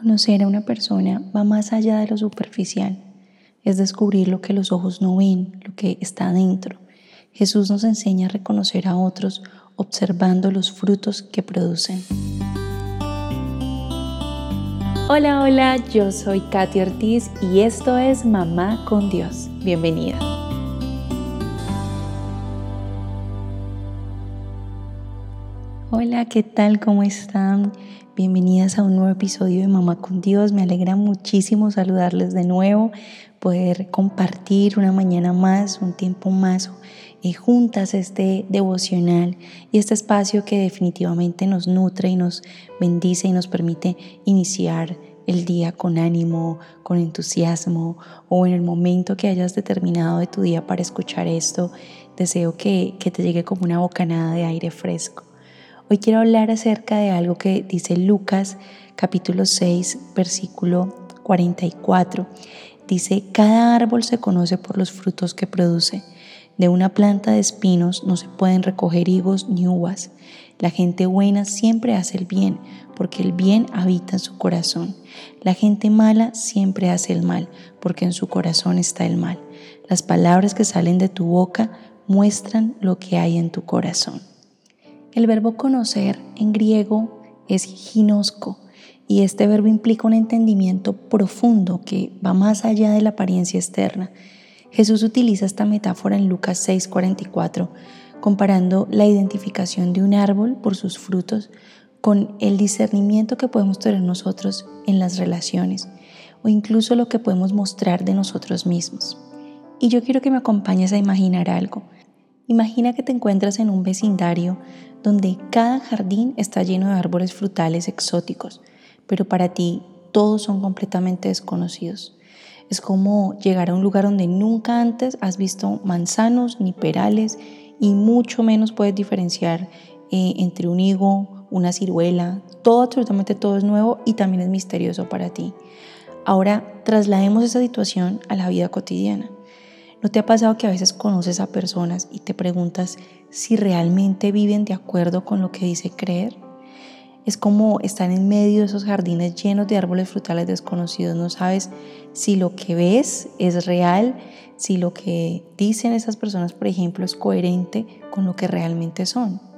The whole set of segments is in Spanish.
Conocer a una persona va más allá de lo superficial. Es descubrir lo que los ojos no ven, lo que está dentro. Jesús nos enseña a reconocer a otros observando los frutos que producen. Hola, hola, yo soy Katy Ortiz y esto es Mamá con Dios. Bienvenida. Hola, ¿qué tal? ¿Cómo están? Bienvenidas a un nuevo episodio de Mamá con Dios. Me alegra muchísimo saludarles de nuevo, poder compartir una mañana más, un tiempo más eh, juntas este devocional y este espacio que definitivamente nos nutre y nos bendice y nos permite iniciar el día con ánimo, con entusiasmo o en el momento que hayas determinado de tu día para escuchar esto, deseo que, que te llegue como una bocanada de aire fresco. Hoy quiero hablar acerca de algo que dice Lucas capítulo 6 versículo 44. Dice, cada árbol se conoce por los frutos que produce. De una planta de espinos no se pueden recoger higos ni uvas. La gente buena siempre hace el bien, porque el bien habita en su corazón. La gente mala siempre hace el mal, porque en su corazón está el mal. Las palabras que salen de tu boca muestran lo que hay en tu corazón. El verbo conocer en griego es ginosco y este verbo implica un entendimiento profundo que va más allá de la apariencia externa. Jesús utiliza esta metáfora en Lucas 6:44, comparando la identificación de un árbol por sus frutos con el discernimiento que podemos tener nosotros en las relaciones o incluso lo que podemos mostrar de nosotros mismos. Y yo quiero que me acompañes a imaginar algo. Imagina que te encuentras en un vecindario donde cada jardín está lleno de árboles frutales exóticos, pero para ti todos son completamente desconocidos. Es como llegar a un lugar donde nunca antes has visto manzanos ni perales y mucho menos puedes diferenciar eh, entre un higo, una ciruela, todo, absolutamente todo es nuevo y también es misterioso para ti. Ahora traslademos esa situación a la vida cotidiana. ¿No te ha pasado que a veces conoces a personas y te preguntas si realmente viven de acuerdo con lo que dice creer? Es como estar en medio de esos jardines llenos de árboles frutales desconocidos. No sabes si lo que ves es real, si lo que dicen esas personas, por ejemplo, es coherente con lo que realmente son.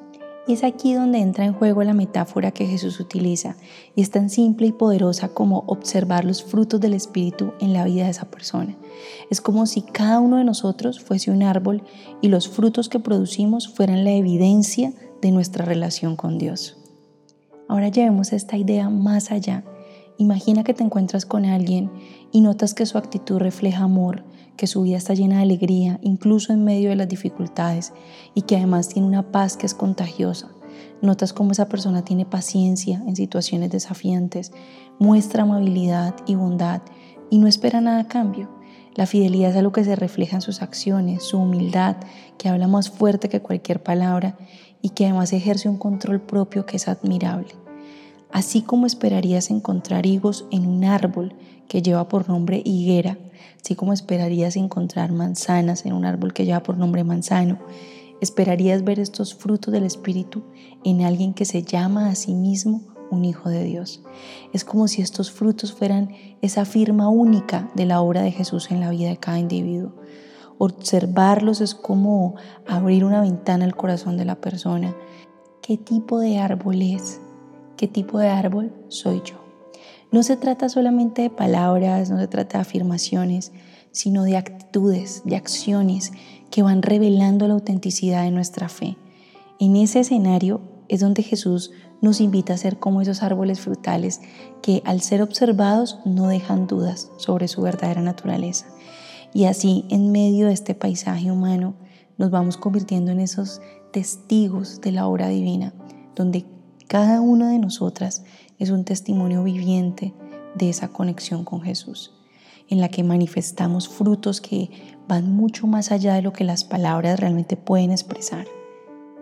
Es aquí donde entra en juego la metáfora que Jesús utiliza y es tan simple y poderosa como observar los frutos del Espíritu en la vida de esa persona. Es como si cada uno de nosotros fuese un árbol y los frutos que producimos fueran la evidencia de nuestra relación con Dios. Ahora llevemos esta idea más allá. Imagina que te encuentras con alguien y notas que su actitud refleja amor, que su vida está llena de alegría, incluso en medio de las dificultades, y que además tiene una paz que es contagiosa. Notas cómo esa persona tiene paciencia en situaciones desafiantes, muestra amabilidad y bondad y no espera nada a cambio. La fidelidad es algo que se refleja en sus acciones, su humildad, que habla más fuerte que cualquier palabra y que además ejerce un control propio que es admirable. Así como esperarías encontrar higos en un árbol que lleva por nombre higuera, así como esperarías encontrar manzanas en un árbol que lleva por nombre manzano, esperarías ver estos frutos del Espíritu en alguien que se llama a sí mismo un hijo de Dios. Es como si estos frutos fueran esa firma única de la obra de Jesús en la vida de cada individuo. Observarlos es como abrir una ventana al corazón de la persona. ¿Qué tipo de árbol es? ¿Qué tipo de árbol soy yo? No se trata solamente de palabras, no se trata de afirmaciones, sino de actitudes, de acciones que van revelando la autenticidad de nuestra fe. En ese escenario es donde Jesús nos invita a ser como esos árboles frutales que al ser observados no dejan dudas sobre su verdadera naturaleza. Y así, en medio de este paisaje humano, nos vamos convirtiendo en esos testigos de la obra divina, donde cada una de nosotras es un testimonio viviente de esa conexión con Jesús, en la que manifestamos frutos que van mucho más allá de lo que las palabras realmente pueden expresar.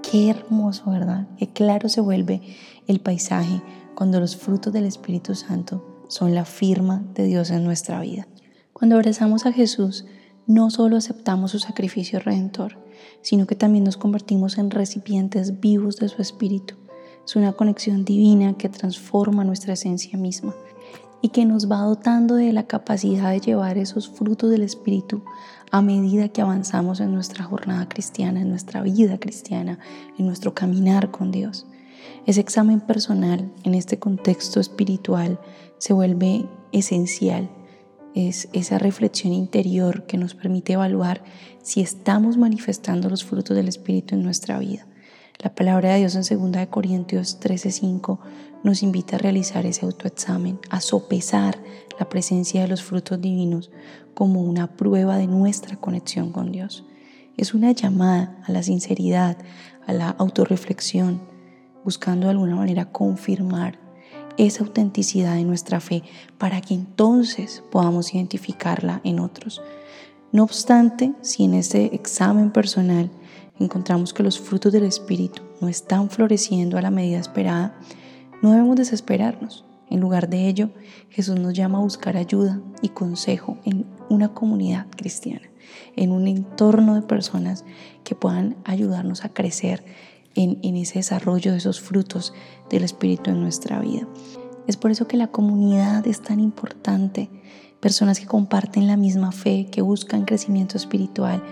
Qué hermoso, ¿verdad? Qué claro se vuelve el paisaje cuando los frutos del Espíritu Santo son la firma de Dios en nuestra vida. Cuando abrazamos a Jesús, no solo aceptamos su sacrificio redentor, sino que también nos convertimos en recipientes vivos de su Espíritu es una conexión divina que transforma nuestra esencia misma. y que nos va dotando de la capacidad de llevar esos frutos del Espíritu a medida que avanzamos en nuestra jornada cristiana, en nuestra vida cristiana, en nuestro caminar con Dios. Ese examen personal en este contexto espiritual se vuelve esencial. Es esa reflexión interior que nos permite evaluar si estamos manifestando los frutos del Espíritu en nuestra vida. La palabra de Dios en 2 Corintios 13:5 nos invita a realizar ese autoexamen, a sopesar la presencia de los frutos divinos como una prueba de nuestra conexión con Dios. Es una llamada a la sinceridad, a la autorreflexión, buscando de alguna manera confirmar esa autenticidad de nuestra fe para que entonces podamos identificarla en otros. No obstante, si en ese examen personal encontramos que los frutos del Espíritu no están floreciendo a la medida esperada, no debemos desesperarnos. En lugar de ello, Jesús nos llama a buscar ayuda y consejo en una comunidad cristiana, en un entorno de personas que puedan ayudarnos a crecer en, en, ese desarrollo de esos frutos del Espíritu en nuestra vida. Es por eso que la comunidad es tan importante. Personas que comparten la misma fe, que buscan crecimiento espiritual,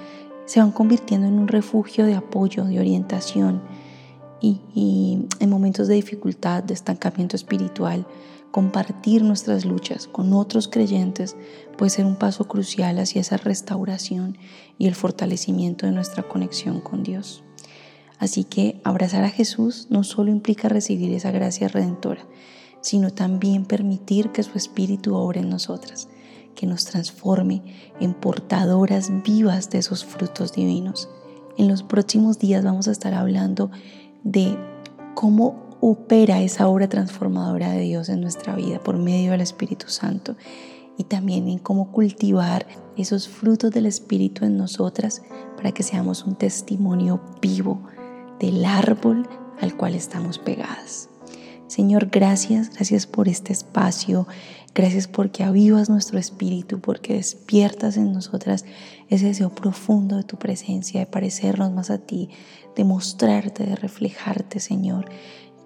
se van convirtiendo en un refugio de apoyo, de orientación, y, en momentos de dificultad, de estancamiento espiritual, compartir nuestras luchas con otros creyentes puede ser un paso crucial hacia esa restauración y el fortalecimiento de nuestra conexión con Dios. Así que abrazar a Jesús no solo implica recibir esa gracia redentora, sino también permitir que su Espíritu obre en nosotras, que nos transforme en portadoras vivas de esos frutos divinos. En los próximos días vamos a estar hablando de cómo opera esa obra transformadora de Dios en nuestra vida por medio del Espíritu Santo y también en cómo cultivar esos frutos del Espíritu en nosotras para que seamos un testimonio vivo del árbol al cual estamos pegadas. Señor, gracias, gracias por este espacio, gracias porque avivas nuestro espíritu, porque despiertas en nosotras ese deseo profundo de tu presencia, de parecernos más a ti, de mostrarte, de reflejarte, Señor.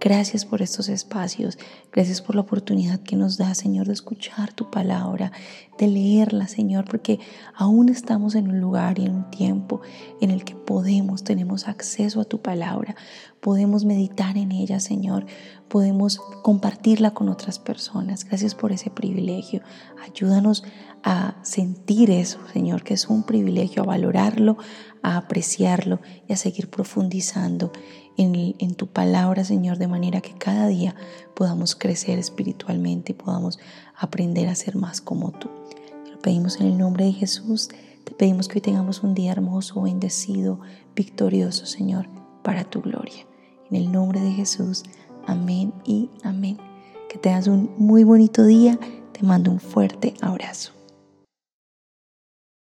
Gracias por estos espacios, gracias por la oportunidad que nos da, Señor, de escuchar tu palabra, de leerla, Señor, porque aún estamos en un lugar y en un tiempo en el que podemos, tenemos acceso a tu palabra, podemos meditar en ella, Señor, podemos compartirla con otras personas. Gracias por ese privilegio. Ayúdanos a sentir eso, Señor, que es un privilegio, a valorarlo, a apreciarlo y a seguir profundizando en, tu palabra, Señor, de manera que cada día podamos crecer espiritualmente y podamos aprender a ser más como tú. Te lo pedimos en el nombre de Jesús. Te pedimos que hoy tengamos un día hermoso, bendecido, victorioso, Señor, para tu gloria. En el nombre de Jesús. Amén y amén. Que tengas un muy bonito día. Te mando un fuerte abrazo.